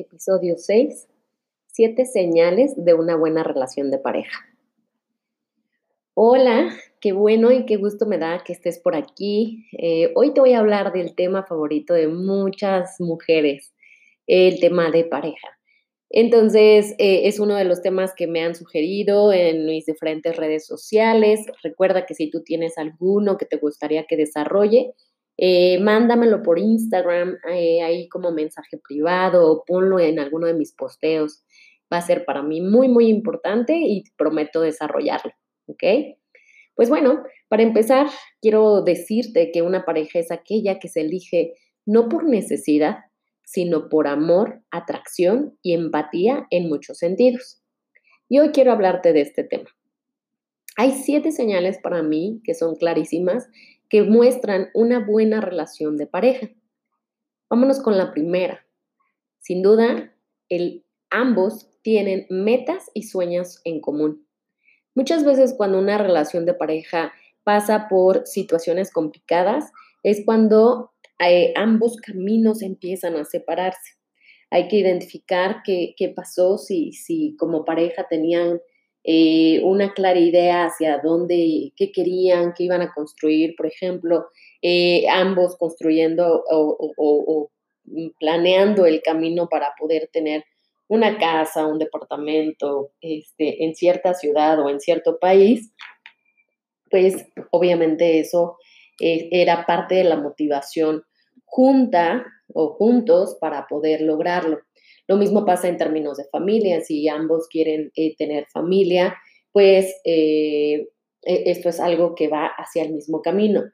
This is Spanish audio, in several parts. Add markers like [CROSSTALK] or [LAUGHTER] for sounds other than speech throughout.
Episodio 6. Siete señales de una buena relación de pareja. Hola, qué bueno y qué gusto me da que estés por aquí. Eh, hoy te voy a hablar del tema favorito de muchas mujeres, el tema de pareja. Entonces, eh, es uno de los temas que me han sugerido en mis diferentes redes sociales. Recuerda que si tú tienes alguno que te gustaría que desarrolle, eh, mándamelo por Instagram, eh, ahí como mensaje privado, o ponlo en alguno de mis posteos. Va a ser para mí muy, muy importante y prometo desarrollarlo, ¿ok? Pues bueno, para empezar, quiero decirte que una pareja es aquella que se elige no por necesidad, sino por amor, atracción y empatía en muchos sentidos. Y hoy quiero hablarte de este tema. Hay siete señales para mí que son clarísimas que muestran una buena relación de pareja. Vámonos con la primera. Sin duda, ambos tienen metas y sueños en común. Muchas veces cuando una relación de pareja pasa por situaciones complicadas, es cuando eh, ambos caminos empiezan a separarse. Hay que identificar qué, qué pasó, si, si como pareja tenían eh, una clara idea hacia dónde, qué querían, qué iban a construir, por ejemplo, eh, ambos construyendo o, planeando el camino para poder tener una casa, un departamento este, en cierta ciudad o en cierto país, pues obviamente eso eh, era parte de la motivación junta o juntos para poder lograrlo. Lo mismo pasa en términos de familia, si ambos quieren eh, tener familia, pues eh, e, esto es algo que va hacia el mismo camino.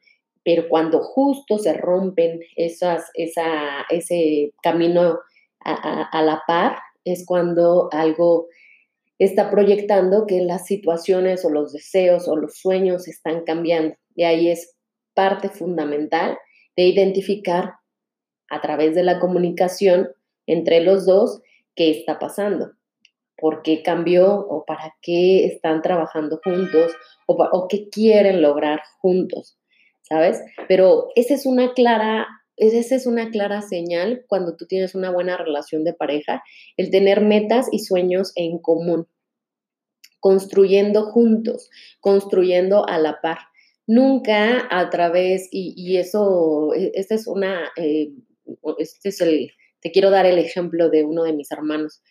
Pero cuando justo se rompen esas, esa, ese camino a, la par, es cuando algo está proyectando que las situaciones o los deseos o los sueños están cambiando. Y ahí es parte fundamental de identificar a través de la comunicación entre los dos qué está pasando, por qué cambió o para qué están trabajando juntos o, qué quieren lograr juntos, ¿sabes? Pero esa es una clara esa es una clara señal cuando tú tienes una buena relación de pareja, el tener metas y sueños en común, construyendo juntos, construyendo a la par. Nunca a través, y, eso, e, esta es una, eh, este es el, te quiero dar el ejemplo de uno de mis hermanos.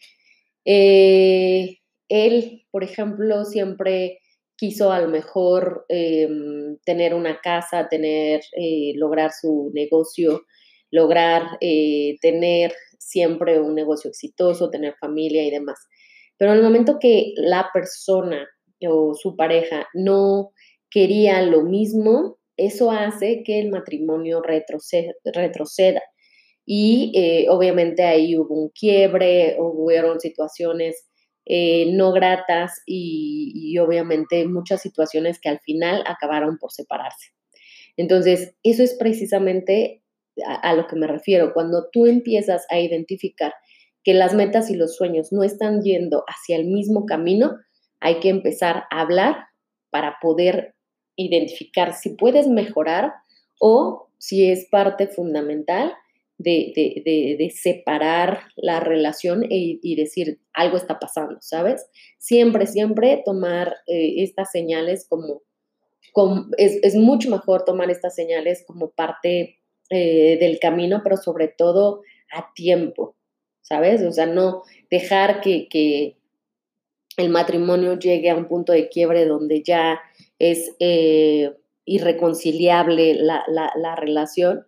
Eh, él, por ejemplo, siempre quiso a lo mejor em, tener una casa, tener, eh, lograr su negocio, lograr eh, tener siempre un negocio exitoso, tener familia y demás. Pero en el momento que la persona o su pareja no quería lo mismo, eso hace que el matrimonio retroceda y eh, obviamente ahí hubo un quiebre, hubieron situaciones eh, no gratas y, obviamente muchas situaciones que al final acabaron por separarse. Entonces, eso es precisamente a, lo que me refiero. Cuando tú empiezas a identificar que las metas y los sueños no están yendo hacia el mismo camino, hay que empezar a hablar para poder identificar si puedes mejorar o si es parte fundamental de, separar la relación e, y decir algo está pasando, ¿sabes? Siempre, siempre tomar eh, estas señales como, es, mucho mejor tomar estas señales como parte eh, del camino, pero sobre todo a tiempo, ¿sabes? O sea, no dejar que, el matrimonio llegue a un punto de quiebre donde ya es eh, irreconciliable la, la relación,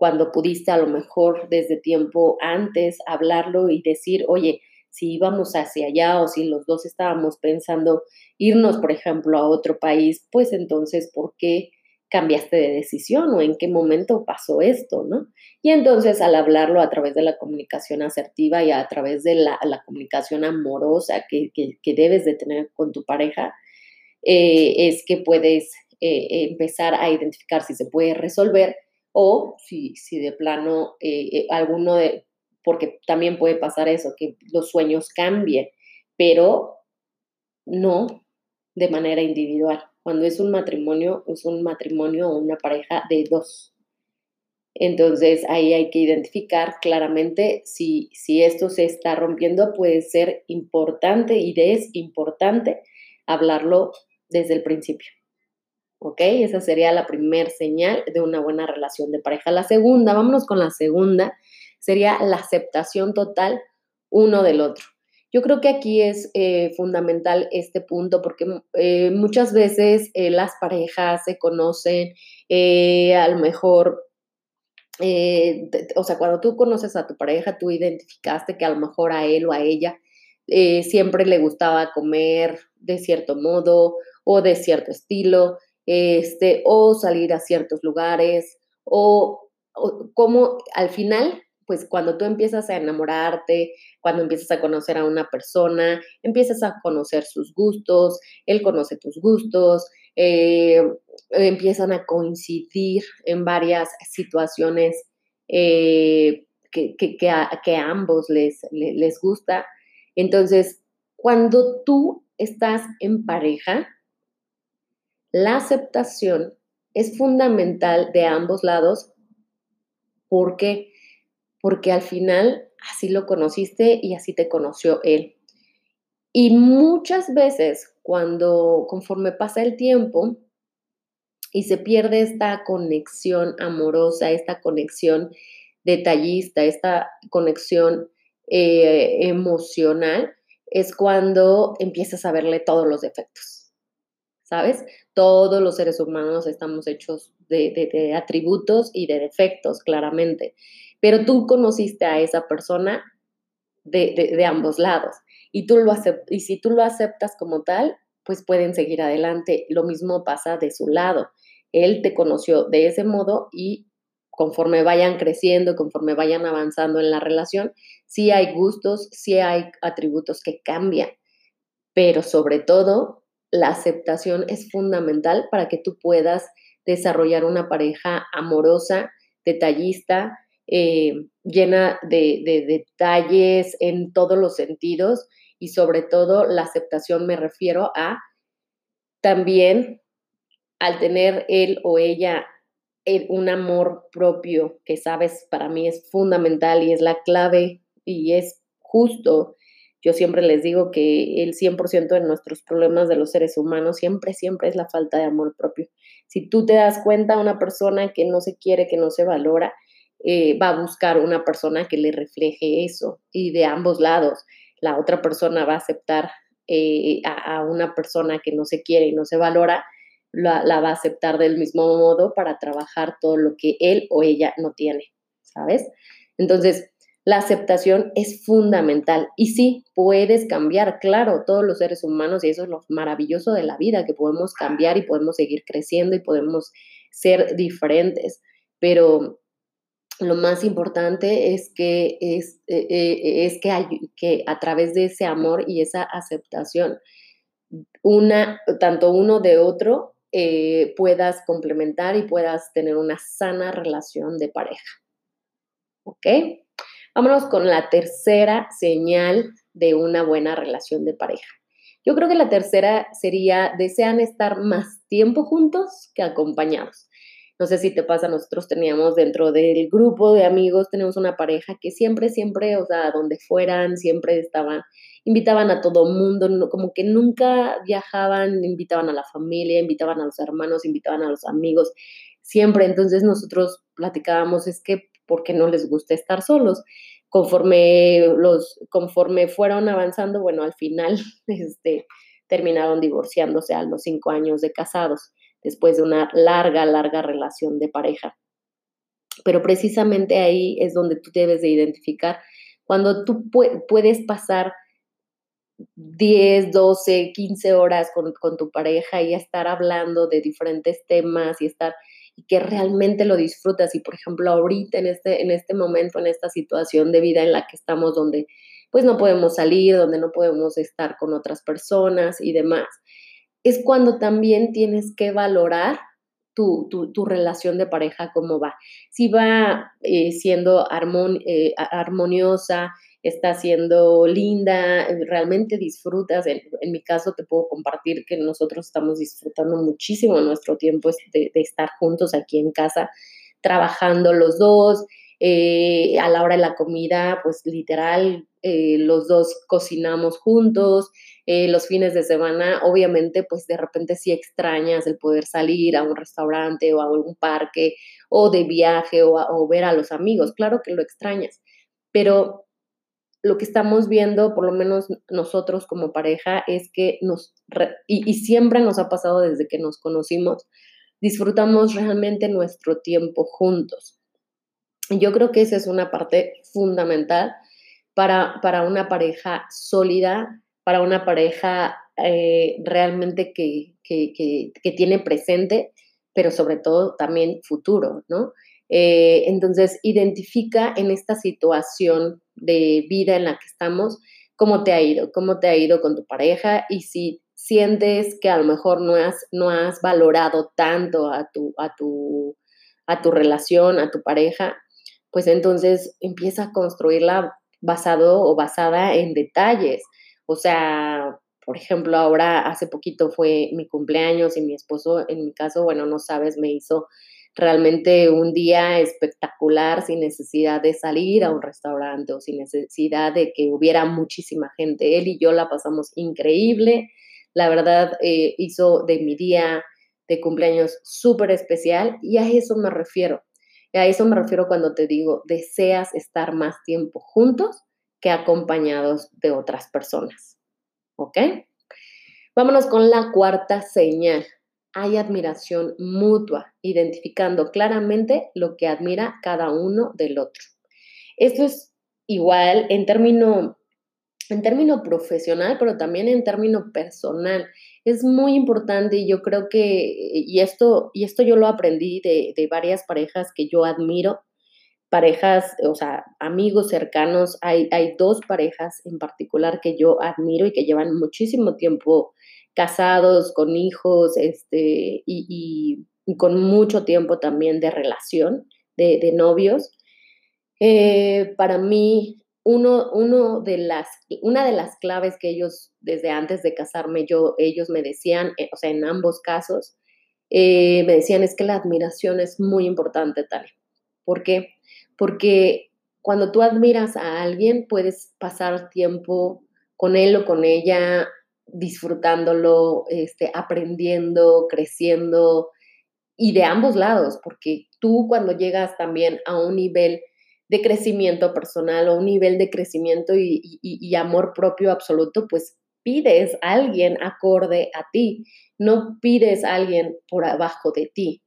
cuando pudiste a lo mejor desde tiempo antes hablarlo y decir, oye, si íbamos hacia allá o si los dos estábamos pensando irnos, por ejemplo, a otro país, pues entonces, ¿por qué cambiaste de decisión o en qué momento pasó esto, ¿no? Y entonces al hablarlo a través de la comunicación asertiva y a través de la, comunicación amorosa que, debes de tener con tu pareja, eh, es que puedes eh, empezar a identificar si se puede resolver o si, si de plano eh, alguno de, porque también puede pasar eso, que los sueños cambien, pero no de manera individual. Cuando es un matrimonio, es un matrimonio o una pareja de dos. Entonces ahí hay que identificar claramente si, si esto se está rompiendo, puede ser importante y es importante hablarlo desde el principio. ¿Ok? Esa sería la primera señal de una buena relación de pareja. La segunda, vámonos con la segunda, sería la aceptación total uno del otro. Yo creo que aquí es eh, fundamental este punto porque eh, muchas veces eh, las parejas se conocen, a lo mejor, o sea, cuando tú conoces a tu pareja, tú identificaste que a lo mejor a él o a ella siempre le gustaba comer de cierto modo o de cierto estilo, este, o salir a ciertos lugares, o, o como al final pues cuando tú empiezas a enamorarte, cuando empiezas a conocer a una persona, empiezas a conocer sus gustos, él conoce tus gustos, eh, empiezan a coincidir en varias situaciones eh, que, a, ambos les, les gusta. Entonces, cuando tú estás en pareja, la aceptación es fundamental de ambos lados porque porque al final así lo conociste y así te conoció él. Y muchas veces cuando conforme pasa el tiempo y se pierde esta conexión amorosa, esta conexión detallista, esta conexión eh, emocional, es cuando empiezas a verle todos los defectos. ¿Sabes? Todos los seres humanos estamos hechos de atributos y de defectos, claramente pero tú conociste a esa persona de, ambos lados y, tú lo y si tú lo aceptas como tal, pues pueden seguir adelante. Lo mismo pasa de su lado. Él te conoció de ese modo y conforme vayan creciendo, conforme vayan avanzando en la relación, sí hay gustos, sí hay atributos que cambian, pero sobre todo la aceptación es fundamental para que tú puedas desarrollar una pareja amorosa, detallista, eh, llena de, detalles en todos los sentidos y sobre todo la aceptación me refiero a también al tener él o ella un amor propio que sabes para mí es fundamental y es la clave y es justo. Yo siempre les digo que el 100% de nuestros problemas de los seres humanos siempre, siempre es la falta de amor propio. Si tú te das cuenta, una persona que no se quiere, que no se valora, eh, va a buscar una persona que le refleje eso y de ambos lados. La otra persona va a aceptar eh, a, una persona que no se quiere y no se valora, la, la, va a aceptar del mismo modo para trabajar todo lo que él o ella no tiene, ¿sabes? Entonces, la aceptación es fundamental y sí, puedes cambiar, claro, todos los seres humanos y eso es lo maravilloso de la vida, que podemos cambiar y podemos seguir creciendo y podemos ser diferentes, pero lo más importante es que, es, eh, eh, es que, hay, que a través de ese amor y esa aceptación, una, tanto uno de otro, eh, puedas complementar y puedas tener una sana relación de pareja. ¿Ok? Vámonos con la tercera señal de una buena relación de pareja. Yo creo que la tercera sería, desean estar más tiempo juntos que acompañados. No sé si te pasa, nosotros teníamos dentro del grupo de amigos, tenemos una pareja que siempre, siempre, o sea, donde fueran, siempre estaban, invitaban a todo mundo, como que nunca viajaban, invitaban a la familia, invitaban a los hermanos, invitaban a los amigos, siempre. Entonces nosotros platicábamos, es que, ¿por qué no les gusta estar solos? Conforme, los, conforme fueron avanzando, bueno, al final [LAUGHS] este, terminaron divorciándose a los cinco años de casados después de una larga, larga relación de pareja. Pero precisamente ahí es donde tú debes de identificar cuando tú puedes pasar 10, 12, 15 horas con, con, tu pareja y estar hablando de diferentes temas y estar que realmente lo disfrutas y por ejemplo ahorita en este en este momento en esta situación de vida en la que estamos donde pues no podemos salir, donde no podemos estar con otras personas y demás, es cuando también tienes que valorar tu, tu, relación de pareja, cómo va. Si va eh, siendo eh, armoniosa, está siendo linda, realmente disfrutas. En, mi caso te puedo compartir que nosotros estamos disfrutando muchísimo nuestro tiempo de, estar juntos aquí en casa, trabajando los dos. Eh, a la hora de la comida, pues literal, eh, los dos cocinamos juntos. Eh, los fines de semana, obviamente, pues de repente sí extrañas el poder salir a un restaurante o a algún parque o de viaje o, o ver a los amigos. Claro que lo extrañas, pero lo que estamos viendo, por lo menos nosotros como pareja, es que nos, y, siempre nos ha pasado desde que nos conocimos, disfrutamos realmente nuestro tiempo juntos. Yo creo que esa es una parte fundamental para, para una pareja sólida, para una pareja eh, realmente que, que, que, tiene presente, pero sobre todo también futuro, ¿no? Eh, entonces, identifica en esta situación de vida en la que estamos cómo te ha ido, cómo te ha ido con tu pareja y si sientes que a lo mejor no has, no has valorado tanto a tu, a, tu, a tu relación, a tu pareja, pues entonces empieza a construirla basado o basada en detalles. O sea, por ejemplo, ahora hace poquito fue mi cumpleaños y mi esposo, en mi caso, bueno, no sabes, me hizo realmente un día espectacular sin necesidad de salir a un restaurante o sin necesidad de que hubiera muchísima gente. Él y yo la pasamos increíble. La verdad, eh, hizo de mi día de cumpleaños súper especial y a eso me refiero. A eso me refiero cuando te digo, deseas estar más tiempo juntos que acompañados de otras personas. ¿Ok? Vámonos con la cuarta señal hay admiración mutua, identificando claramente lo que admira cada uno del otro. Esto es igual en término, en término profesional, pero también en término personal. Es muy importante y yo creo que, y esto, y esto yo lo aprendí de, de varias parejas que yo admiro, parejas, o sea, amigos cercanos, hay, hay dos parejas en particular que yo admiro y que llevan muchísimo tiempo casados, con hijos, este, y, con mucho tiempo también de relación, de, novios. Eh, para mí, uno, uno de las, una de las claves que ellos, desde antes de casarme, yo, ellos me decían, eh, o sea, en ambos casos, eh, me decían es que la admiración es muy importante, tal. ¿Por qué? Porque cuando tú admiras a alguien, puedes pasar tiempo con él o con ella disfrutándolo, este, aprendiendo, creciendo y de ambos lados, porque tú cuando llegas también a un nivel de crecimiento personal o un nivel de crecimiento y, amor propio absoluto, pues pides a alguien acorde a ti, no pides a alguien por abajo de ti.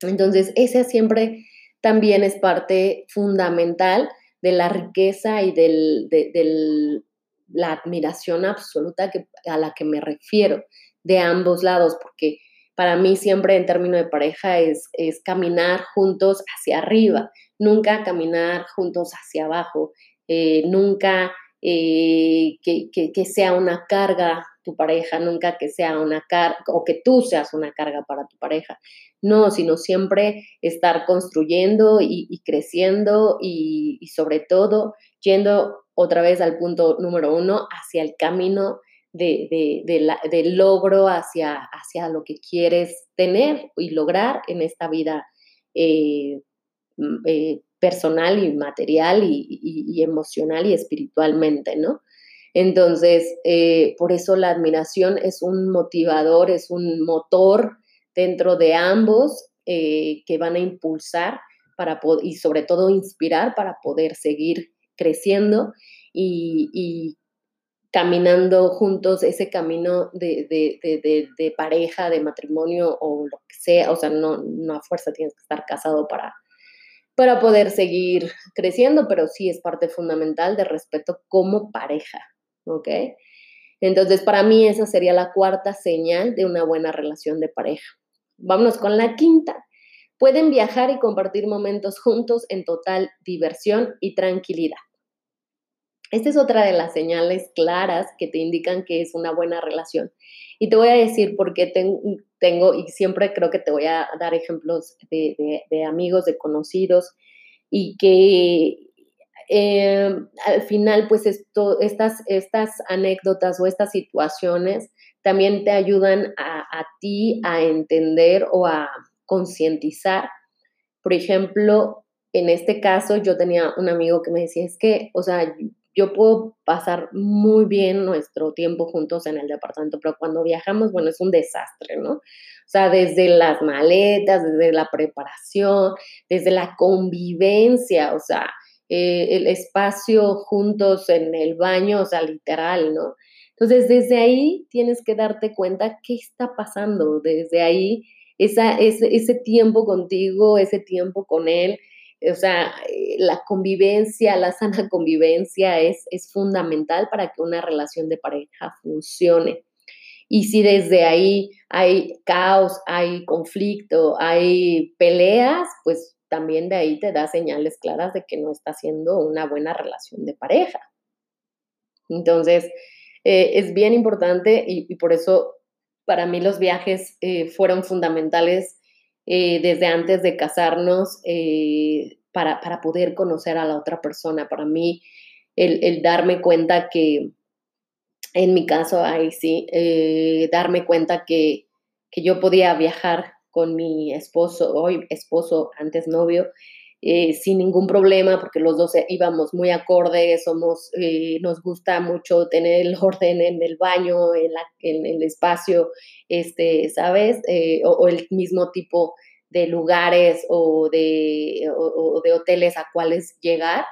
Entonces, esa siempre también es parte fundamental de la riqueza y del, del la admiración absoluta que, a la que me refiero de ambos lados, porque para mí siempre en términos de pareja es, es caminar juntos hacia arriba, nunca caminar juntos hacia abajo, eh, nunca eh, que, que, sea una carga tu pareja, nunca que sea una carga o que tú seas una carga para tu pareja. No, sino siempre estar construyendo y, creciendo y, y, sobre todo yendo otra vez al punto número uno, hacia el camino de, de, logro, hacia, hacia lo que quieres tener y lograr en esta vida eh, mm, eh, personal y material y, emocional y espiritualmente, ¿no? Entonces, eh, por eso la admiración es un motivador, es un motor dentro de ambos que van a impulsar para y sobre todo inspirar para poder seguir creciendo y, caminando juntos ese camino de, pareja, de matrimonio o lo que sea, o sea, no, a fuerza tienes que estar casado para, para poder seguir creciendo, pero sí es parte fundamental de respeto como pareja, ¿ok? Entonces, para mí esa sería la cuarta señal de una buena relación de pareja. Vámonos con la quinta. Pueden viajar y compartir momentos juntos en total diversión y tranquilidad. Esta es otra de las señales claras que te indican que es una buena relación. Y te voy a decir por qué tengo, y siempre creo que te voy a dar ejemplos de, amigos, de conocidos, y que eh, al final, pues estas, estas anécdotas o estas situaciones también te ayudan a, a ti a entender o a concientizar. Por ejemplo, en este caso yo tenía un amigo que me decía, es que, o sea, yo puedo pasar muy bien nuestro tiempo juntos en el departamento, pero cuando viajamos, bueno, es un desastre, ¿no? O sea, desde las maletas, desde la preparación, desde la convivencia, o sea, eh, el espacio juntos en el baño, o sea, literal, ¿no? Entonces, desde ahí tienes que darte cuenta qué está pasando, desde ahí, esa, ese, ese tiempo contigo, ese tiempo con él, o sea, eh, la convivencia, la sana [LAUGHS] convivencia es, es fundamental para que una relación de pareja funcione. Y si desde ahí hay caos, hay conflicto, hay peleas, pues también de ahí te da señales claras de que no está siendo una buena relación de pareja. Entonces, eh, es bien importante y, por eso para mí los viajes eh, fueron fundamentales eh, desde antes de casarnos eh, para, para, poder conocer a la otra persona. Para mí, el, darme cuenta que, en mi caso, ahí sí, eh, darme cuenta que, que yo podía viajar con mi esposo, hoy esposo, antes novio, eh, sin ningún problema, porque los dos íbamos muy acordes, somos, eh, nos gusta mucho tener el [LAUGHS] orden en el baño, en, la, el espacio, este, ¿sabes? Eh, o, el mismo tipo de lugares o de, o de hoteles a cuales llegar,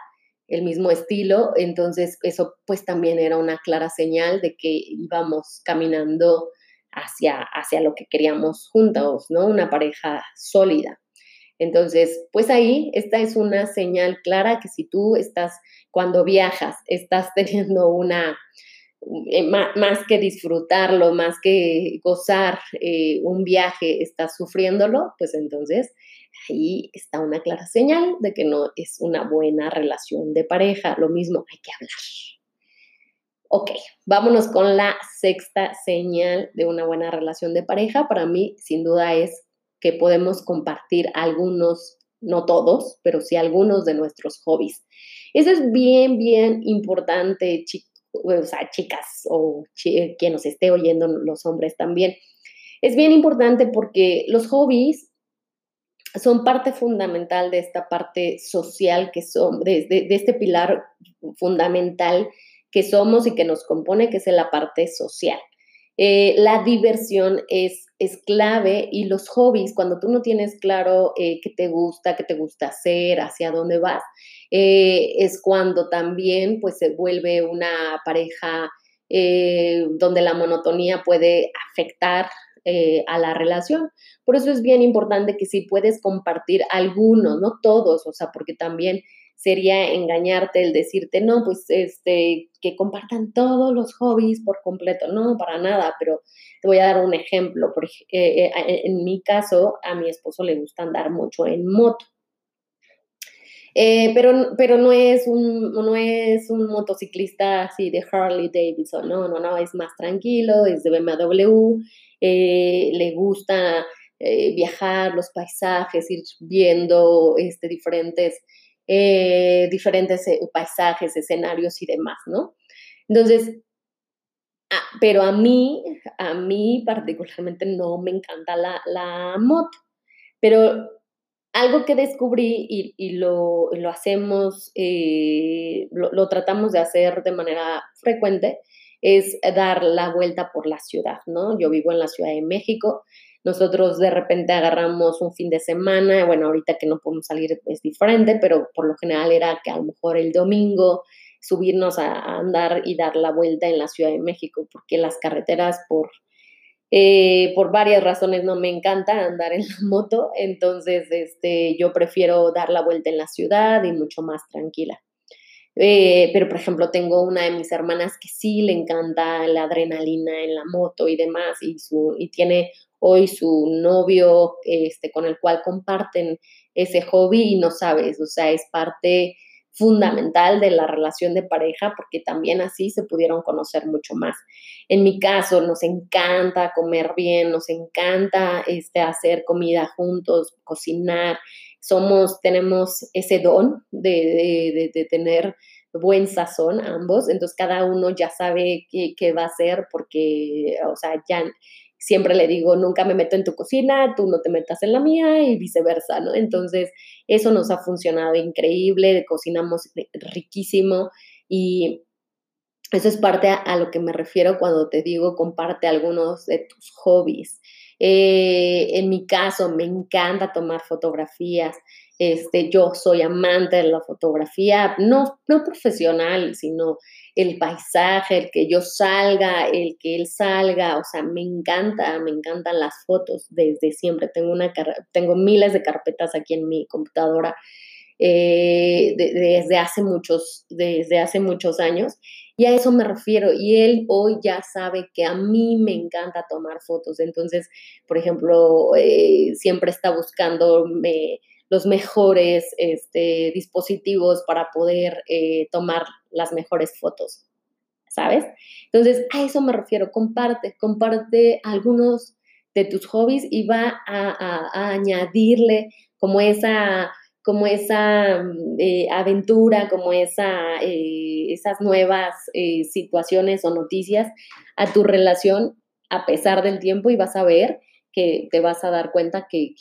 el mismo estilo, entonces eso pues también era una clara señal de que íbamos caminando hacia, hacia lo que queríamos juntos, ¿no? Una pareja sólida. Entonces, pues ahí esta es una señal clara que si tú estás, cuando viajas, estás [LAUGHS] teniendo una, eh, más que disfrutarlo, más que gozar eh, un viaje, estás sufriéndolo, pues entonces ahí está una clara señal de que no es una buena relación de pareja. Lo mismo hay que hablar. Ok, vámonos con la sexta señal de una buena relación de pareja. Para mí, sin duda, es que podemos compartir algunos, no todos, pero sí algunos de nuestros hobbies. Eso es bien, bien importante, o sea, chicas o quien nos esté oyendo, los hombres también. Es bien importante porque los hobbies son parte fundamental de esta parte social que son, de, de, este pilar fundamental que somos y que nos compone, que es la parte social. Eh, la diversión es, es clave y los hobbies, cuando tú no tienes claro eh, qué te gusta, qué te gusta hacer, hacia dónde vas, eh, es cuando también pues se vuelve una pareja donde la monotonía puede afectar a la relación. Por eso es bien importante que si puedes compartir algunos, no todos, o sea, porque también sería engañarte el decirte, no, pues este, que compartan todos los hobbies por completo. No, para nada, pero te voy a dar un ejemplo. Por, eh, eh, en mi caso, a mi esposo le gusta andar mucho en moto. Eh, pero, pero no, es un, no es un motociclista así de Harley Davidson, no, no, no, es más tranquilo, es de BMW, le gusta viajar, los paisajes, ir viendo este, diferentes eh, diferentes eh, paisajes, escenarios y demás, ¿no? Entonces, pero a mí, a mí particularmente no me encanta la, la moto, pero algo que descubrí y, lo, lo, hacemos, eh, lo, lo, tratamos de hacer de manera frecuente, es dar la vuelta por la ciudad, ¿no? Yo vivo en la Ciudad de México nosotros de repente agarramos un fin de semana, bueno, ahorita que no podemos salir es diferente, pero por lo general era que a lo mejor el domingo subirnos a, andar y dar la vuelta en la Ciudad de México, porque las carreteras por, eh, por varias razones no me encanta andar en la moto, entonces este, yo prefiero dar la vuelta en la ciudad y mucho más tranquila. Eh, pero, por ejemplo, tengo una de mis hermanas que sí le encanta la adrenalina en la moto y demás, y, su, y tiene hoy su novio este, con el cual comparten ese hobby y no sabes, o sea, es parte fundamental de la relación de pareja porque también así se pudieron conocer mucho más. En mi caso, nos encanta comer bien, nos encanta este, hacer comida juntos, cocinar. Somos, tenemos ese don de, de, tener buen sazón ambos, entonces cada uno ya sabe qué, qué va a hacer porque, o sea, ya siempre le digo, nunca me meto en tu cocina, tú no te metas en la mía y viceversa, ¿no? Entonces, eso nos ha funcionado increíble, cocinamos riquísimo y eso es parte a, lo que me refiero cuando te digo comparte algunos de tus hobbies. Eh, en mi caso, me encanta tomar fotografías. Este, yo soy amante de la fotografía, no, no profesional, sino el paisaje, el que yo salga, el que él salga, o sea, me encanta, me encantan las fotos desde siempre. Tengo, una, tengo miles de carpetas aquí en mi computadora eh, desde, hace muchos, desde hace muchos años. Y a eso me refiero. Y él hoy ya sabe que a mí me encanta tomar fotos. Entonces, por ejemplo, eh, siempre está buscando los mejores este, dispositivos para poder eh, tomar las mejores fotos, ¿sabes? Entonces, a eso me refiero, comparte, comparte algunos de tus hobbies y va a, añadirle como esa como esa mm, eh, aventura, como esa, eh, esas nuevas situaciones o noticias a tu relación a pesar del tiempo y vas a ver que te vas a dar cuenta que,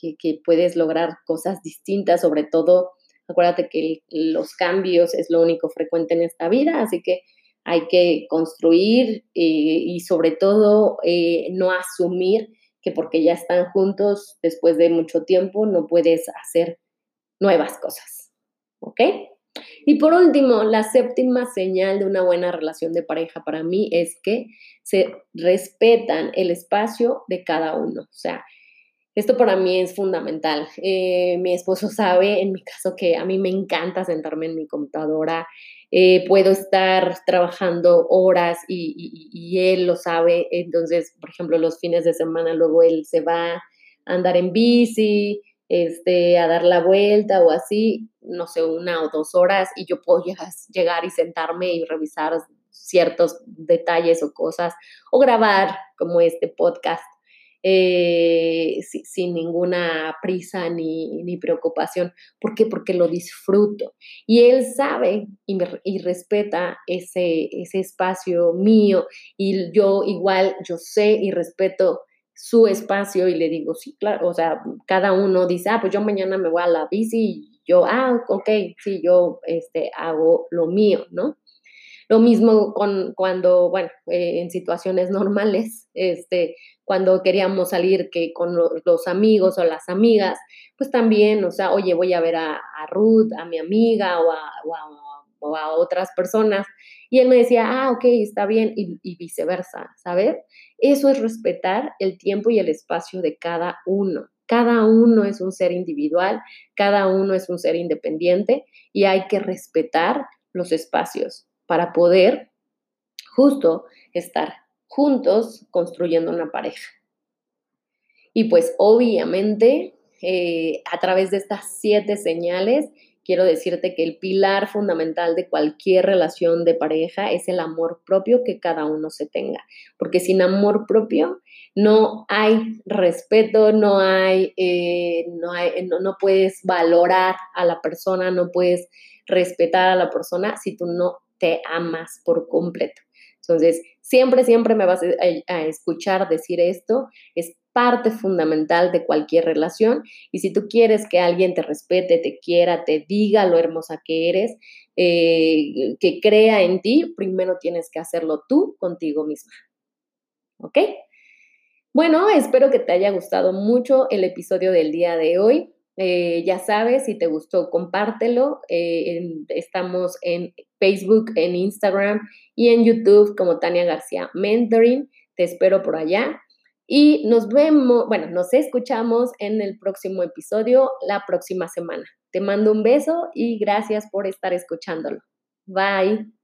puedes lograr cosas distintas, sobre todo, acuérdate que los cambios es lo único frecuente en esta vida, así que hay que construir eh, y sobre todo eh, no asumir que porque ya están juntos después de mucho tiempo no puedes hacer nuevas cosas. ¿Ok? Y por último, la séptima señal de una buena relación de pareja para mí es que se respetan el espacio de cada uno. O sea, esto para mí es fundamental. Eh, mi esposo [LAUGHS] sabe, en mi caso, que a mí me encanta sentarme en mi computadora. Eh, puedo estar trabajando horas y, y, él lo sabe. Entonces, por ejemplo, los fines de semana luego él se va a andar en bici, este, a dar la vuelta o así, no sé, una o dos horas y yo puedo llegar y sentarme y revisar ciertos detalles o cosas o grabar como este podcast eh, sin ninguna prisa ni, ni, preocupación. ¿Por qué? Porque lo disfruto. Y él sabe y, y respeta ese, ese espacio mío y yo igual, yo sé y respeto su espacio y le digo, sí, claro, o sea, cada uno dice, ah, pues yo mañana me voy a la bici y yo, ah, ok, sí, yo este, hago lo mío, ¿no? Lo mismo con cuando, bueno, eh, en situaciones [LAUGHS] normales, este, cuando queríamos salir que con los amigos o las amigas, pues también, o sea, oye, voy a ver a, Ruth, a mi amiga o a, a, otras personas. Y él me decía, ah, ok, está bien, y, y viceversa, ¿sabes? Eso es respetar el tiempo y el espacio de cada uno. Cada uno es un ser individual, cada uno es un ser independiente y hay que respetar los espacios para poder justo estar juntos construyendo una pareja. Y pues obviamente eh, a través de estas siete señales quiero decirte que el pilar fundamental de cualquier relación de pareja es el amor propio que cada uno se tenga, porque sin amor propio no hay respeto, no hay, eh, no, no, no puedes valorar a la persona, no puedes respetar a la persona si tú no te amas por completo. Entonces, siempre, siempre me vas a, escuchar decir esto. Es parte fundamental de cualquier relación y si tú quieres que alguien te respete, te quiera, te diga lo hermosa que eres, eh, que crea en ti, primero tienes que hacerlo tú contigo misma. ¿Ok? Bueno, espero que te haya gustado mucho el episodio del día de hoy. Eh, ya sabes, si te gustó, compártelo. Eh, estamos en Facebook, en Instagram y en YouTube como Tania García Mentoring. Te espero por allá. Y nos vemos, bueno, nos escuchamos en el próximo episodio la próxima semana. Te mando un beso y gracias por estar escuchándolo. Bye.